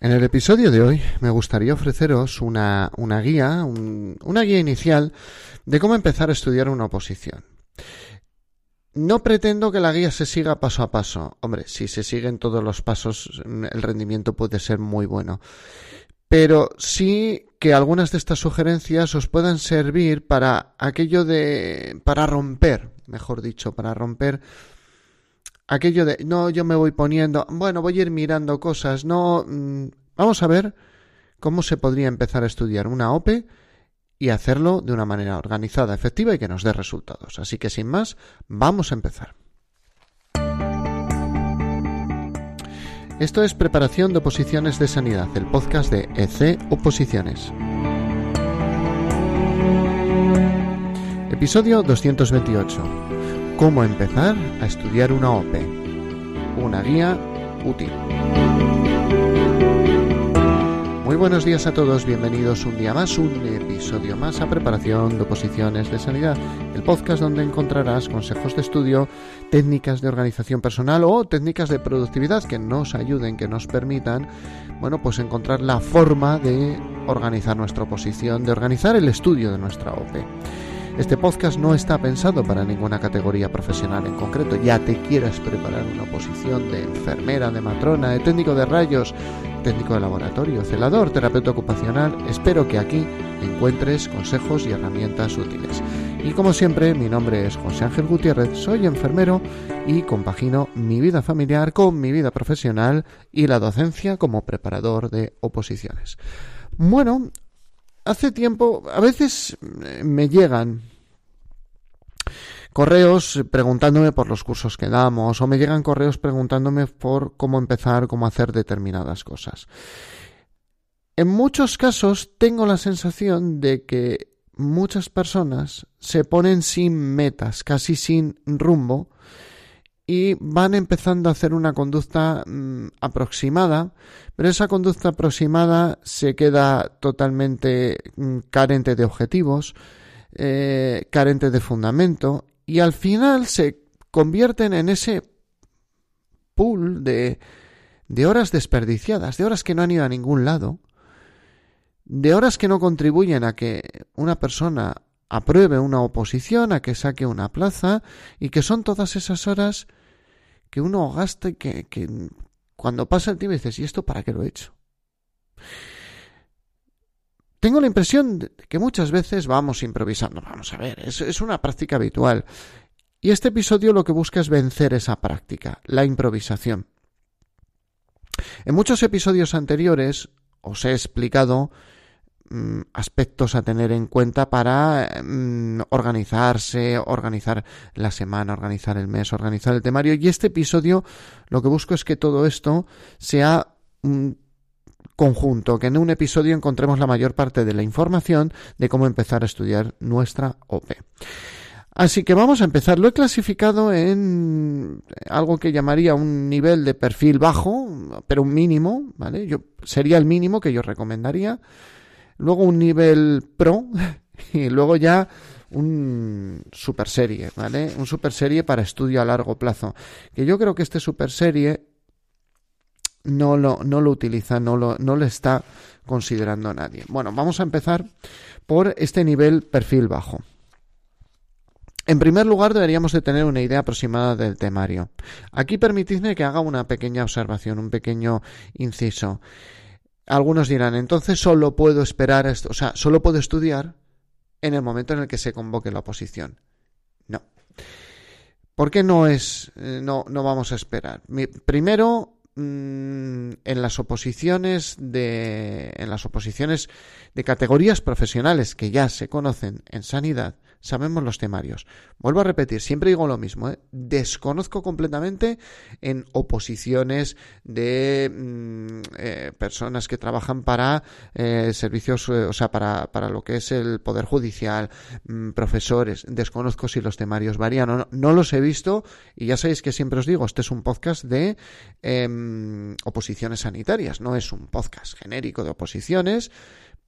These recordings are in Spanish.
En el episodio de hoy me gustaría ofreceros una, una guía, una guía inicial de cómo empezar a estudiar una oposición. No pretendo que la guía se siga paso a paso. Hombre, si se siguen todos los pasos, el rendimiento puede ser muy bueno. Pero sí que algunas de estas sugerencias os puedan servir para aquello de. para romper, mejor dicho, para romper aquello de no, yo me voy poniendo, bueno, voy a ir mirando cosas, no, mm, vamos a ver cómo se podría empezar a estudiar una OPE y hacerlo de una manera organizada, efectiva y que nos dé resultados. Así que sin más, vamos a empezar. Esto es Preparación de Oposiciones de Sanidad, el podcast de EC Oposiciones. Episodio 228 Cómo empezar a estudiar una OPE. Una guía útil. Muy buenos días a todos, bienvenidos un día más, un episodio más a preparación de oposiciones de sanidad, el podcast donde encontrarás consejos de estudio, técnicas de organización personal o técnicas de productividad que nos ayuden, que nos permitan, bueno, pues encontrar la forma de organizar nuestra oposición, de organizar el estudio de nuestra OPE. Este podcast no está pensado para ninguna categoría profesional en concreto. Ya te quieras preparar una posición de enfermera, de matrona, de técnico de rayos, técnico de laboratorio, celador, terapeuta ocupacional, espero que aquí encuentres consejos y herramientas útiles. Y como siempre, mi nombre es José Ángel Gutiérrez, soy enfermero y compagino mi vida familiar con mi vida profesional y la docencia como preparador de oposiciones. Bueno, hace tiempo, a veces eh, me llegan correos preguntándome por los cursos que damos o me llegan correos preguntándome por cómo empezar, cómo hacer determinadas cosas. En muchos casos tengo la sensación de que muchas personas se ponen sin metas, casi sin rumbo, y van empezando a hacer una conducta mm, aproximada, pero esa conducta aproximada se queda totalmente mm, carente de objetivos, eh, carente de fundamento y al final se convierten en ese pool de, de horas desperdiciadas, de horas que no han ido a ningún lado, de horas que no contribuyen a que una persona apruebe una oposición, a que saque una plaza, y que son todas esas horas que uno gasta y que, cuando pasa el tiempo dices, ¿y esto para qué lo he hecho? Tengo la impresión de que muchas veces vamos improvisando. Vamos a ver, es, es una práctica habitual. Y este episodio lo que busca es vencer esa práctica, la improvisación. En muchos episodios anteriores os he explicado aspectos a tener en cuenta para mm, organizarse, organizar la semana, organizar el mes, organizar el temario. Y este episodio lo que busco es que todo esto sea un conjunto, que en un episodio encontremos la mayor parte de la información de cómo empezar a estudiar nuestra OP. Así que vamos a empezar. Lo he clasificado en algo que llamaría un nivel de perfil bajo, pero un mínimo, ¿vale? Yo, sería el mínimo que yo recomendaría luego un nivel pro y luego ya un super serie, ¿vale? Un super serie para estudio a largo plazo. Que yo creo que este super serie no lo, no lo utiliza, no lo, no lo está considerando nadie. Bueno, vamos a empezar por este nivel perfil bajo. En primer lugar, deberíamos de tener una idea aproximada del temario. Aquí permitidme que haga una pequeña observación, un pequeño inciso. Algunos dirán, entonces solo puedo esperar, esto, o sea, solo puedo estudiar en el momento en el que se convoque la oposición. No. ¿Por qué no es, eh, no, no vamos a esperar? Primero, mm, en las oposiciones de, en las oposiciones de categorías profesionales que ya se conocen en sanidad, sabemos los temarios. Vuelvo a repetir, siempre digo lo mismo, ¿eh? desconozco completamente en oposiciones de mm, eh, personas que trabajan para eh, servicios, o sea, para, para, lo que es el Poder Judicial, mm, profesores, desconozco si los temarios varían o no, no los he visto y ya sabéis que siempre os digo, este es un podcast de em, oposiciones sanitarias, no es un podcast genérico de oposiciones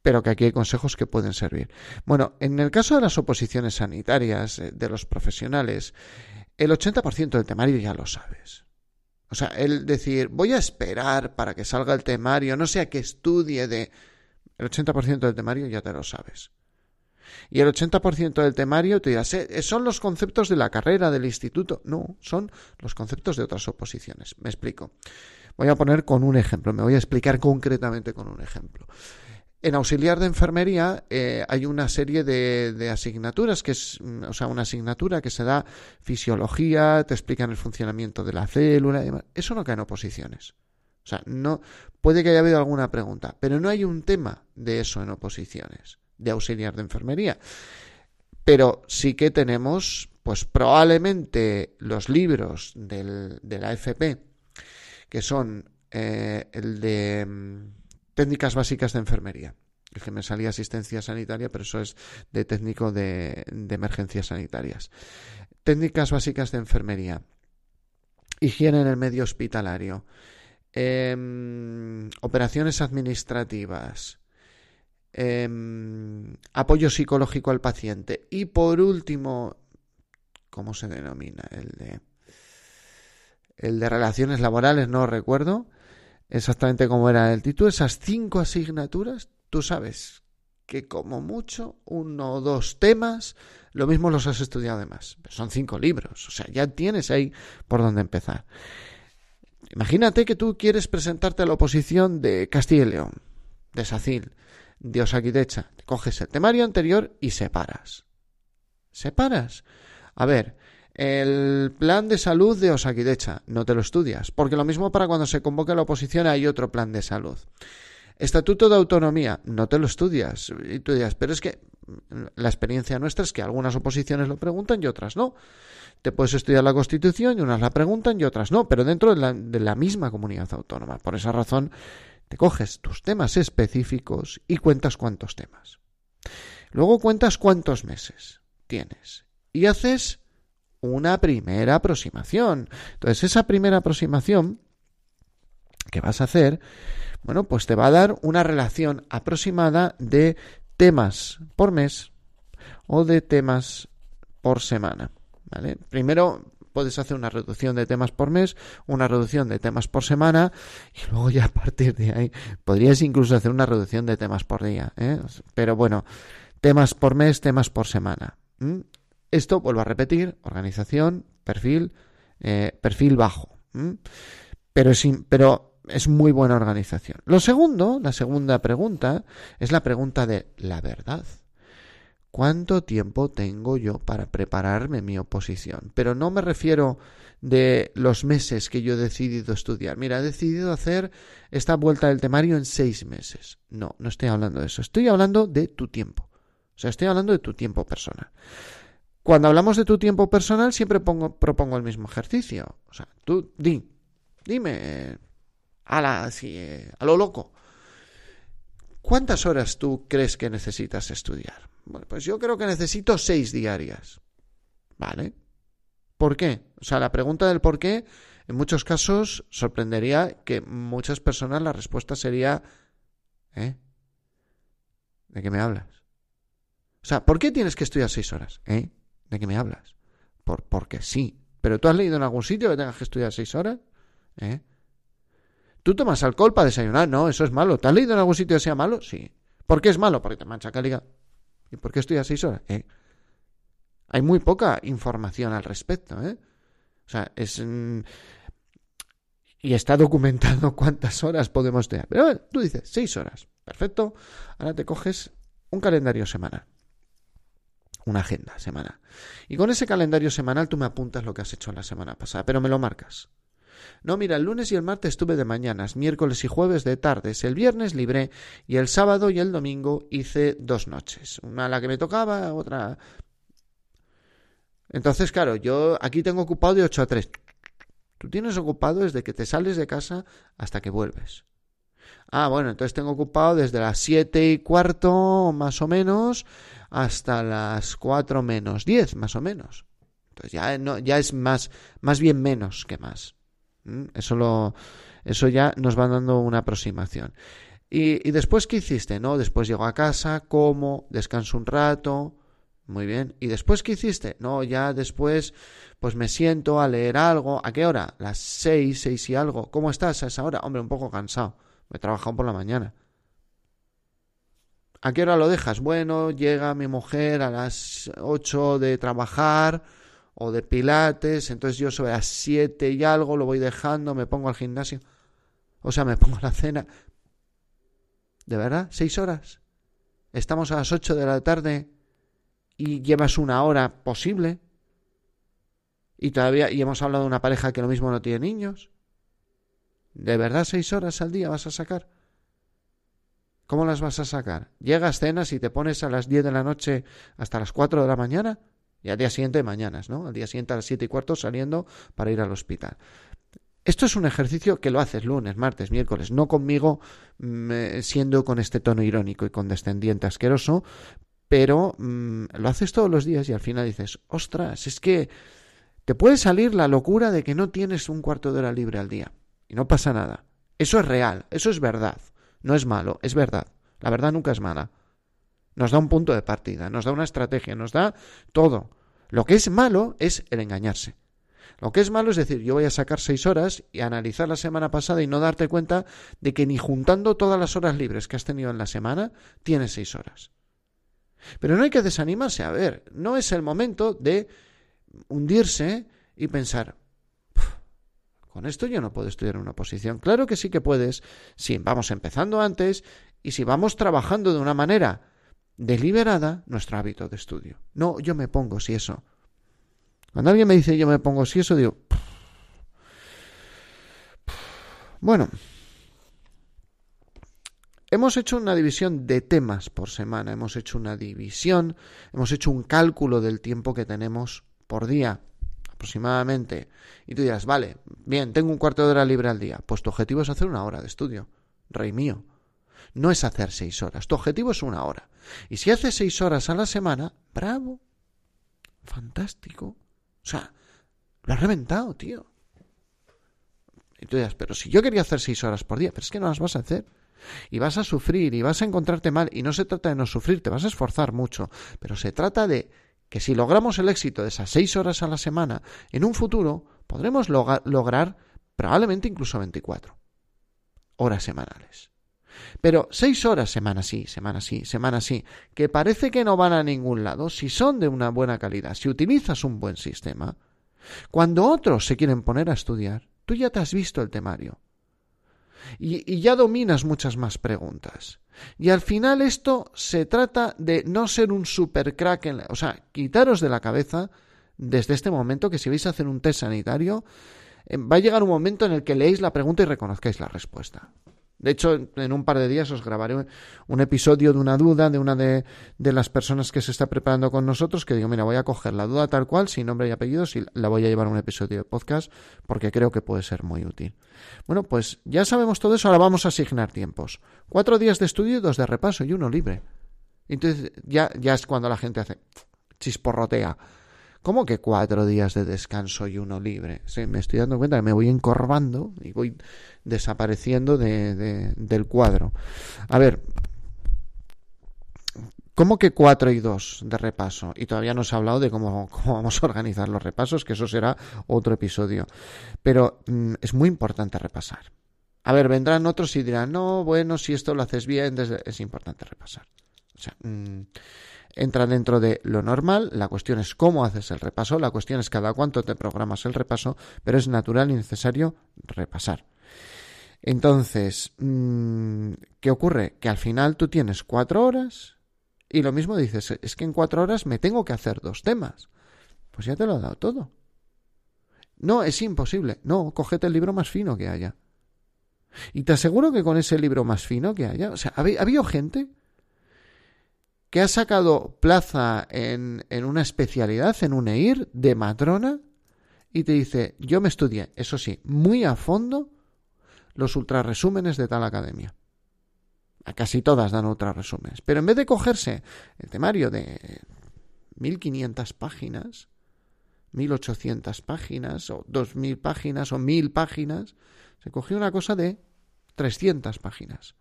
pero que aquí hay consejos que pueden servir. Bueno, en el caso de las oposiciones sanitarias eh, de los profesionales, el 80% del temario ya lo sabes. O sea, el decir, voy a esperar para que salga el temario, no sea que estudie de... El 80% del temario ya te lo sabes. Y el 80% del temario te dirás, eh, son los conceptos de la carrera, del instituto. No, son los conceptos de otras oposiciones. Me explico. Voy a poner con un ejemplo, me voy a explicar concretamente con un ejemplo. En auxiliar de enfermería eh, hay una serie de, asignaturas que es, mm, o sea, una asignatura que se da fisiología, te explican el funcionamiento de la célula y demás. Eso no cae en oposiciones. O sea, no puede que haya habido alguna pregunta, pero no hay un tema de eso en oposiciones, de auxiliar de enfermería. Pero sí que tenemos, pues probablemente los libros del, de la FP, que son eh, el de mm, técnicas básicas de enfermería. El que me salía asistencia sanitaria, pero eso es de técnico de, emergencias sanitarias. Técnicas básicas de enfermería. Higiene en el medio hospitalario. Em, operaciones administrativas. Em, apoyo psicológico al paciente. Y por último, ¿cómo se denomina? El de. El de relaciones laborales, no recuerdo exactamente cómo era el título, esas cinco asignaturas, tú sabes que como mucho uno o dos temas, lo mismo los has estudiado además. son cinco libros, o sea, ya tienes ahí por dónde empezar. Imagínate que tú quieres presentarte a la oposición de Castilla y León, de Sacil, de Osaquidecha. Coges el temario anterior y separas. ¿Separas? A ver, el plan de salud de Osakidecha, no te lo estudias, porque lo mismo para cuando se convoque la oposición hay otro plan de salud. Estatuto de autonomía, no te lo estudias. Y tú dirás, pero es que la experiencia nuestra es que algunas oposiciones lo preguntan y otras no. Te puedes estudiar la Constitución y unas la preguntan y otras no, pero dentro de la, de la misma comunidad autónoma. Por esa razón, te coges tus temas específicos y cuentas cuántos temas. Luego cuentas cuántos meses tienes. Y haces una primera aproximación. Entonces, esa primera aproximación que vas a hacer, bueno, pues te va a dar una relación aproximada de temas por mes o de temas por semana. Primero puedes hacer una reducción de temas por mes, una reducción de temas por semana y luego ya a partir de ahí podrías incluso hacer una reducción de temas por día. ¿eh? Pero bueno, temas por mes, temas por semana. Esto, vuelvo a repetir, organización, perfil, eh, perfil bajo. Pero, es, pero es muy buena organización. Lo segundo, la segunda pregunta, es la pregunta de la verdad. ¿Cuánto tiempo tengo yo para prepararme mi oposición? Pero no me refiero de los meses que yo he decidido estudiar. Mira, he decidido hacer esta vuelta del temario en seis meses. No, no estoy hablando de eso. Estoy hablando de tu tiempo. O sea, estoy hablando de tu tiempo personal. Cuando hablamos de tu tiempo personal, siempre pongo, propongo el mismo ejercicio. O sea, tú di, dime, a, la, así, a lo loco, ¿cuántas horas tú crees que necesitas estudiar? Bueno, pues yo creo que necesito seis diarias. ¿Vale? ¿Por qué? O sea, la pregunta del por qué, en muchos casos, sorprendería que muchas personas la respuesta sería, ¿eh? ¿De qué me hablas? O sea, ¿por qué tienes que estudiar seis horas? ¿Eh? ¿De qué me hablas? Por, porque sí. ¿Pero tú has leído en algún sitio que tengas que estudiar seis horas? ¿Eh? ¿Tú tomas alcohol para desayunar? No, eso es malo. ¿Te has leído en algún sitio que sea malo? Sí. ¿Por qué es malo? Porque te mancha cáliga. ¿Y por qué estudias seis horas? ¿Eh? Hay muy poca información al respecto, ¿eh? O sea, es... Mm, y está documentado cuántas horas podemos tener. Pero tú dices, seis horas. Perfecto. Ahora te coges un calendario semanal una agenda semana. Y con ese calendario semanal tú me apuntas lo que has hecho la semana pasada, pero me lo marcas. No, mira, el lunes y el martes estuve de mañanas, miércoles y jueves de tardes, el viernes libré y el sábado y el domingo hice dos noches. Una la que me tocaba, otra. Entonces, claro, yo aquí tengo ocupado de 8 a 3. Tú tienes ocupado desde que te sales de casa hasta que vuelves. Ah, bueno, entonces tengo ocupado desde las siete y cuarto, más o menos, hasta las cuatro menos diez, más o menos. Entonces ya, no, ya es más, más bien menos que más. ¿Mm? Eso, lo, eso ya nos va dando una aproximación. Y, y, después, ¿qué hiciste? ¿No? Después llego a casa, como, descanso un rato. Muy bien. ¿Y después qué hiciste? No, ya después, pues me siento a leer algo. ¿A qué hora? Las seis, seis y algo. ¿Cómo estás a esa hora? Hombre, un poco cansado. Me he trabajado por la mañana. ¿A qué hora lo dejas? Bueno, llega mi mujer a las ocho de trabajar o de pilates, entonces yo sobre las siete y algo lo voy dejando, me pongo al gimnasio. O sea, me pongo a la cena. ¿De verdad? ¿Seis horas? Estamos a las ocho de la tarde y llevas una hora posible. Y todavía, y hemos hablado de una pareja que lo mismo no tiene niños. ¿De verdad seis horas al día vas a sacar? ¿Cómo las vas a sacar? Llegas, cenas y te pones a las diez de la noche hasta las cuatro de la mañana y al día siguiente mañanas, ¿no? Al día siguiente a las siete y cuarto saliendo para ir al hospital. Esto es un ejercicio que lo haces lunes, martes, miércoles, no conmigo mm, siendo con este tono irónico y condescendiente asqueroso, pero mm, lo haces todos los días y al final dices, ostras, es que te puede salir la locura de que no tienes un cuarto de hora libre al día y no pasa nada. Eso es real, eso es verdad, no es malo, es verdad. La verdad nunca es mala. Nos da un punto de partida, nos da una estrategia, nos da todo. Lo que es malo es el engañarse. Lo que es malo es decir, yo voy a sacar seis horas y analizar la semana pasada y no darte cuenta de que ni juntando todas las horas libres que has tenido en la semana, tienes seis horas. Pero no hay que desanimarse. A ver, no es el momento de hundirse y pensar, con esto yo no puedo estudiar una posición. Claro que sí que puedes, si vamos empezando antes y si vamos trabajando de una manera deliberada nuestro hábito de estudio. No, yo me pongo si eso. Cuando alguien me dice yo me pongo si eso, digo, bueno, Hemos hecho una división de temas por semana, hemos hecho una división, hemos hecho un cálculo del tiempo que tenemos por día, aproximadamente. Y tú dirás, vale, bien, tengo un cuarto de hora libre al día. Pues tu objetivo es hacer una hora de estudio, rey mío. No es hacer seis horas, tu objetivo es una hora. Y si haces seis horas a la semana, bravo, fantástico. O sea, lo has reventado, tío. Y tú dirás, pero si yo quería hacer seis horas por día, pero es que no las vas a hacer y vas a sufrir y vas a encontrarte mal y no se trata de no sufrir, te vas a esforzar mucho, pero se trata de que si logramos el éxito de esas seis horas a la semana, en un futuro podremos lograr probablemente incluso 24 horas semanales. Pero seis horas semana sí, semana sí, semana sí, que parece que no van a ningún lado, si son de una buena calidad, si utilizas un buen sistema, cuando otros se quieren poner a estudiar, tú ya te has visto el temario y, ya dominas muchas más preguntas. Y al final esto se trata de no ser un super crack, en o sea, quitaros de la cabeza desde este momento que si vais a hacer un test sanitario, eh, va a llegar un momento en el que leéis la pregunta y reconozcáis la respuesta. De hecho, en un par de días os grabaré un episodio de una duda de una de, las personas que se está preparando con nosotros, que digo, mira, voy a coger la duda tal cual, sin nombre y apellidos, y la voy a llevar a un episodio de podcast, porque creo que puede ser muy útil. Bueno, pues ya sabemos todo eso, ahora vamos a asignar tiempos. Cuatro días de estudio y dos de repaso y uno libre. Entonces ya, ya es cuando la gente hace chisporrotea. ¿Cómo que cuatro días de descanso y uno libre? Sí, me estoy dando cuenta que me voy encorvando y voy desapareciendo de, del cuadro. A ver, ¿Cómo que cuatro y dos de repaso? Y todavía no se ha hablado de cómo, cómo, vamos a organizar los repasos, que eso será otro episodio. Pero mm, es muy importante repasar. A ver, vendrán otros y dirán, no, bueno, si esto lo haces bien, es importante repasar. O sea, mm, entra dentro de lo normal, la cuestión es cómo haces el repaso, la cuestión es cada cuánto te programas el repaso, pero es natural y necesario repasar. Entonces, mm, ¿qué ocurre? Que al final tú tienes cuatro horas y lo mismo dices, es que en cuatro horas me tengo que hacer dos temas. Pues ya te lo he dado todo. No, es imposible. No, cógete el libro más fino que haya. Y te aseguro que con ese libro más fino que haya, o sea, ha habido gente que ha sacado plaza en, en una especialidad, en un EIR de matrona, y te dice, yo me estudié, eso sí, muy a fondo, los ultraresúmenes de tal academia. A casi todas dan ultraresúmenes. Pero en vez de cogerse el temario de 1500 páginas, 1800 páginas, o 2000 páginas, o 1000 páginas, se cogió una cosa de 300 páginas.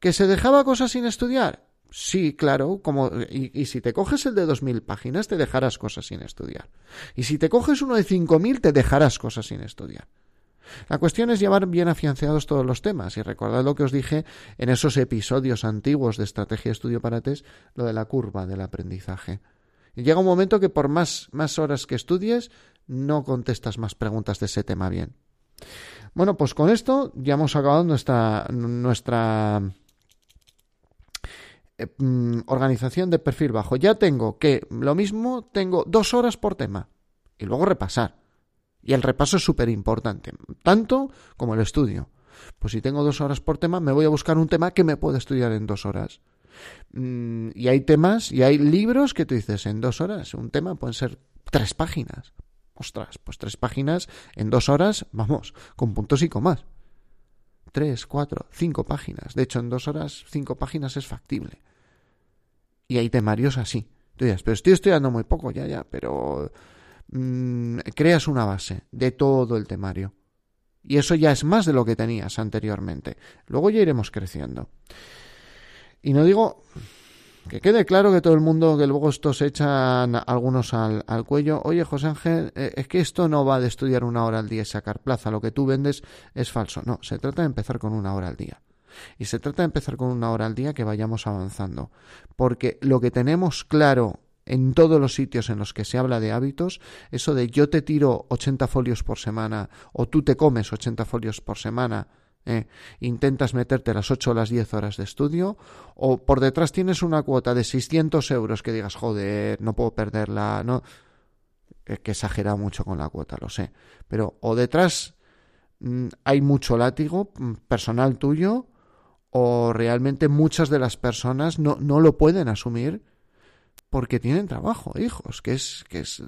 ¿Que se dejaba cosas sin estudiar? Sí, claro, como y, si te coges el de 2000 páginas te dejarás cosas sin estudiar. Y si te coges uno de 5000 te dejarás cosas sin estudiar. La cuestión es llevar bien afianzados todos los temas y recordad lo que os dije en esos episodios antiguos de Estrategia Estudio para Test, lo de la curva del aprendizaje. Y llega un momento que por más, más horas que estudies, no contestas más preguntas de ese tema bien. Bueno, pues con esto ya hemos acabado nuestra, nuestra eh, mm, organización de perfil bajo. Ya tengo que, lo mismo, tengo dos horas por tema y luego repasar. Y el repaso es súper importante, tanto como el estudio. Pues si tengo dos horas por tema, me voy a buscar un tema que me pueda estudiar en dos horas. Mm, y hay temas y hay libros que tú dices en dos horas. Un tema pueden ser tres páginas. Ostras, pues tres páginas en dos horas, vamos, con puntos y comas. Tres, cuatro, cinco páginas. De hecho, en dos horas, cinco páginas es factible. Y hay temarios así. Tú dices, pero estoy estudiando muy poco, ya, ya, pero Mm, creas una base de todo el temario. Y eso ya es más de lo que tenías anteriormente. Luego ya iremos creciendo. Y no digo que quede claro que todo el mundo, que luego estos echan algunos al, cuello. Oye, José Ángel, eh, es que esto no va de estudiar una hora al día y sacar plaza. Lo que tú vendes es falso. No, se trata de empezar con una hora al día. Y se trata de empezar con una hora al día que vayamos avanzando. Porque lo que tenemos claro en todos los sitios en los que se habla de hábitos, eso de yo te tiro 80 folios por semana o tú te comes 80 folios por semana, eh, intentas meterte las 8 o las 10 horas de estudio, o por detrás tienes una cuota de 600 euros que digas, joder, no puedo perderla, no. que exagera mucho con la cuota, lo sé. Pero o detrás mm, hay mucho látigo mm, personal tuyo, o realmente muchas de las personas no, no lo pueden asumir porque tienen trabajo, hijos, que es, que es,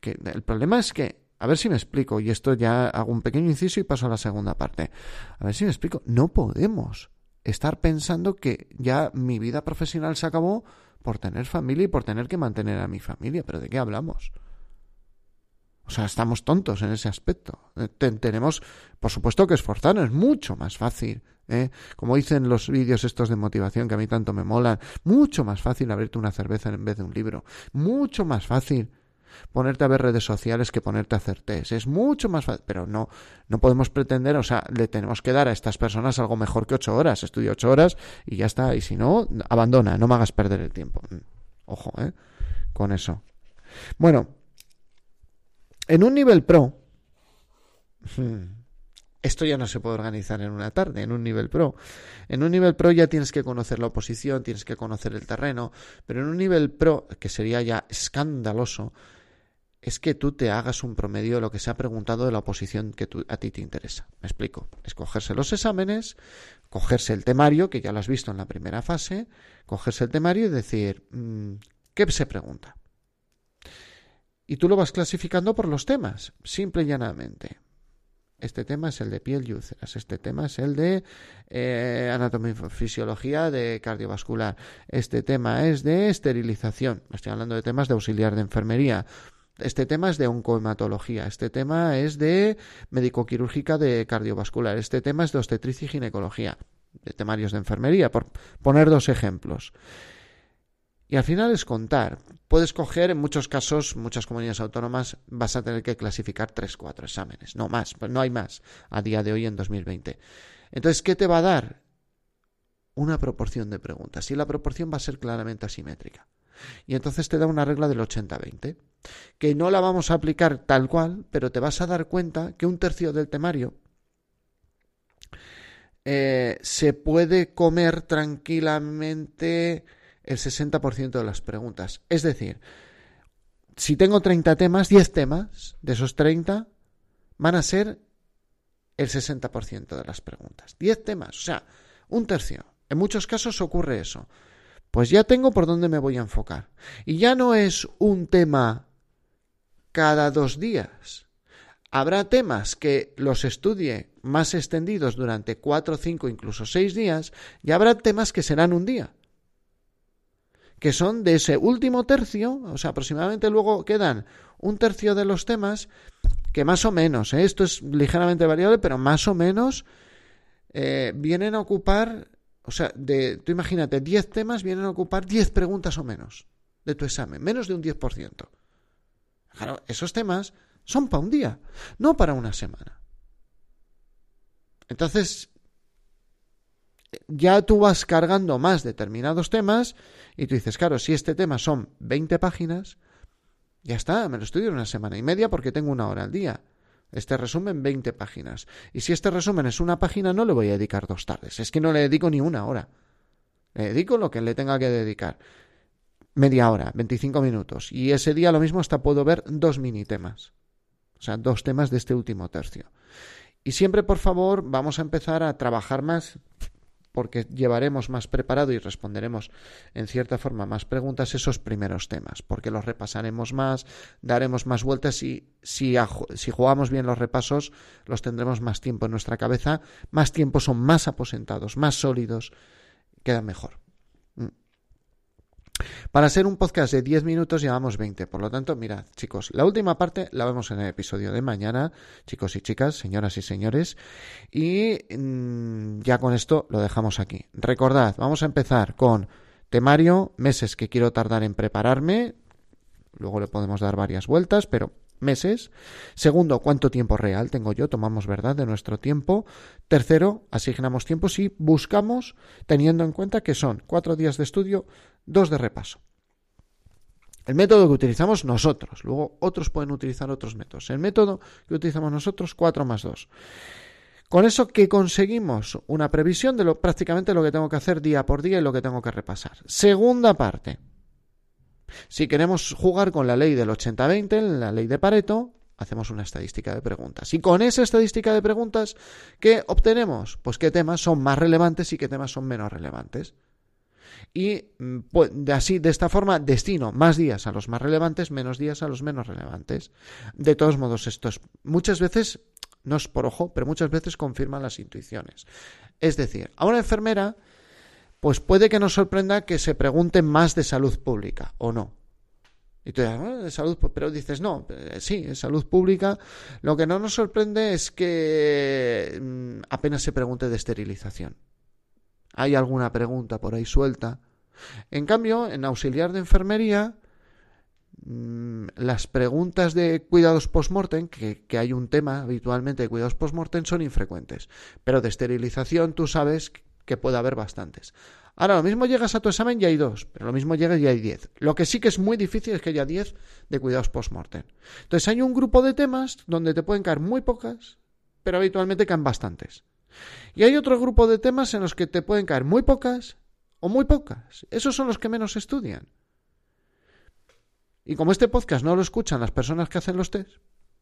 que el problema es que, a ver si me explico, y esto ya hago un pequeño inciso y paso a la segunda parte. A ver si me explico, no podemos estar pensando que ya mi vida profesional se acabó por tener familia y por tener que mantener a mi familia, pero ¿de qué hablamos? O sea, estamos tontos en ese aspecto. Eh, tenemos, por supuesto, que esforzarnos. Es mucho más fácil. ¿eh? Como dicen los vídeos estos de motivación que a mí tanto me molan. Mucho más fácil abrirte una cerveza en vez de un libro. Mucho más fácil ponerte a ver redes sociales que ponerte a hacer test. Es mucho más fácil. Pero no, no podemos pretender, o sea, le tenemos que dar a estas personas algo mejor que ocho horas. Estudio ocho horas y ya está. Y si no, abandona. No me hagas perder el tiempo. Mm, ojo, ¿eh? Con eso. Bueno, en un nivel pro, hmm, esto ya no se puede organizar en una tarde, en un nivel pro. En un nivel pro ya tienes que conocer la oposición, tienes que conocer el terreno, pero en un nivel pro, que sería ya escandaloso, es que tú te hagas un promedio de lo que se ha preguntado de la oposición que a ti te interesa. Me explico. Escogerse los exámenes, cogerse el temario, que ya lo has visto en la primera fase, cogerse el temario y decir, mm, ¿qué se pregunta? Y tú lo vas clasificando por los temas, simple y llanamente. Este tema es el de piel y úlceras. Este tema es el de eh, anatomía y fisiología de cardiovascular. Este tema es de esterilización. Estoy hablando de temas de auxiliar de enfermería. Este tema es de oncohematología. Este tema es de médico-quirúrgica de cardiovascular. Este tema es de obstetricia y ginecología. De temarios de enfermería, por poner dos ejemplos. Y al final es contar. Puedes coger, en muchos casos, muchas comunidades autónomas, vas a tener que clasificar tres, cuatro exámenes, no más, no hay más a día de hoy en 2020. Entonces, ¿qué te va a dar? Una proporción de preguntas. Y la proporción va a ser claramente asimétrica. Y entonces te da una regla del 80-20, que no la vamos a aplicar tal cual, pero te vas a dar cuenta que un tercio del temario eh, se puede comer tranquilamente el 60% de las preguntas. Es decir, si tengo 30 temas, 10 temas de esos 30 van a ser el 60% de las preguntas. 10 temas, o sea, un tercio. En muchos casos ocurre eso. Pues ya tengo por dónde me voy a enfocar. Y ya no es un tema cada dos días. Habrá temas que los estudie más extendidos durante cuatro, cinco, incluso seis días, y habrá temas que serán un día que son de ese último tercio, o sea, aproximadamente luego quedan un tercio de los temas que más o menos, ¿eh? esto es ligeramente variable, pero más o menos eh, vienen a ocupar O sea, de, tú imagínate, 10 temas vienen a ocupar 10 preguntas o menos de tu examen, menos de un 10%. Claro, esos temas son para un día, no para una semana. Entonces, ya tú vas cargando más determinados temas y tú dices, claro, si este tema son 20 páginas, ya está, me lo estudio en una semana y media porque tengo una hora al día. Este resumen 20 páginas. Y si este resumen es una página, no le voy a dedicar dos tardes. Es que no le dedico ni una hora. Le dedico lo que le tenga que dedicar. Media hora, 25 minutos. Y ese día lo mismo hasta puedo ver dos mini temas. O sea, dos temas de este último tercio. Y siempre, por favor, vamos a empezar a trabajar más porque llevaremos más preparado y responderemos en cierta forma más preguntas esos primeros temas, porque los repasaremos más, daremos más vueltas y si, si jugamos bien los repasos los tendremos más tiempo en nuestra cabeza, más tiempo son más aposentados, más sólidos, quedan mejor. Para ser un podcast de 10 minutos llevamos 20. Por lo tanto, mirad, chicos, la última parte la vemos en el episodio de mañana, chicos y chicas, señoras y señores. Y mm, ya con esto lo dejamos aquí. Recordad, vamos a empezar con temario, meses que quiero tardar en prepararme. Luego le podemos dar varias vueltas, pero meses. Segundo, cuánto tiempo real tengo yo, tomamos verdad de nuestro tiempo. Tercero, asignamos tiempos y buscamos teniendo en cuenta que son cuatro días de estudio, dos de repaso. El método que utilizamos nosotros, luego otros pueden utilizar otros métodos. El método que utilizamos nosotros, cuatro más dos. Con eso que conseguimos una previsión de lo prácticamente lo que tengo que hacer día por día y lo que tengo que repasar. Segunda parte. Si queremos jugar con la ley del 80-20, la ley de Pareto, hacemos una estadística de preguntas. Y con esa estadística de preguntas, ¿qué obtenemos? Pues qué temas son más relevantes y qué temas son menos relevantes. Y mm, pues, así, de esta forma, destino más días a los más relevantes, menos días a los menos relevantes. De todos modos, esto es, muchas veces, no es por ojo, pero muchas veces confirman las intuiciones. Es decir, a una enfermera pues puede que nos sorprenda que se pregunte más de salud pública o no. Y tú dices, de salud, pero dices, no, eh, sí, salud pública. Lo que no nos sorprende es que mm, apenas se pregunte de esterilización. Hay alguna pregunta por ahí suelta. En cambio, en auxiliar de enfermería, mm, las preguntas de cuidados post-mortem, que, que, hay un tema habitualmente de cuidados post-mortem, son infrecuentes. Pero de esterilización tú sabes que puede haber bastantes. Ahora, lo mismo llegas a tu examen y hay dos, pero lo mismo llegas y hay diez. Lo que sí que es muy difícil es que haya diez de cuidados post-mortem. Entonces hay un grupo de temas donde te pueden caer muy pocas, pero habitualmente caen bastantes. Y hay otro grupo de temas en los que te pueden caer muy pocas o muy pocas. Esos son los que menos estudian. Y como este podcast no lo escuchan las personas que hacen los test,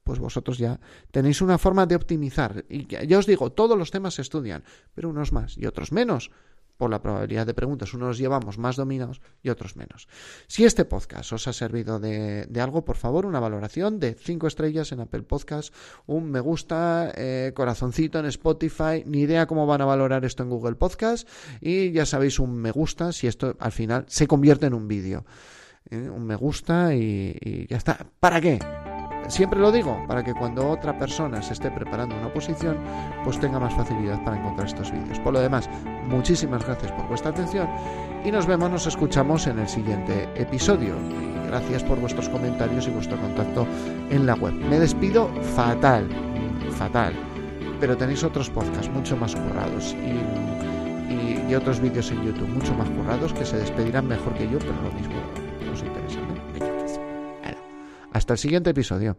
pues vosotros ya tenéis una forma de optimizar. Y ya os digo, todos los temas se estudian, pero unos más y otros menos por la probabilidad de preguntas. Unos llevamos más dominados y otros menos. Si este podcast os ha servido de, algo, por favor, una valoración de 5 estrellas en Apple Podcast, un me gusta, eh, corazoncito en Spotify, ni idea cómo van a valorar esto en Google Podcast y ya sabéis un me gusta si esto al final se convierte en un vídeo. Eh, un me gusta y ya está. ¿Para qué? Siempre lo digo, para que cuando otra persona se esté preparando una oposición, pues tenga más facilidad para encontrar estos vídeos. Por lo demás, muchísimas gracias por vuestra atención y nos vemos, nos escuchamos en el siguiente episodio. Y gracias por vuestros comentarios y vuestro contacto en la web. Me despido fatal, fatal, pero tenéis otros podcasts mucho más currados y, y, otros vídeos en YouTube mucho más currados que se despedirán mejor que yo, pero lo mismo. Hasta el siguiente episodio.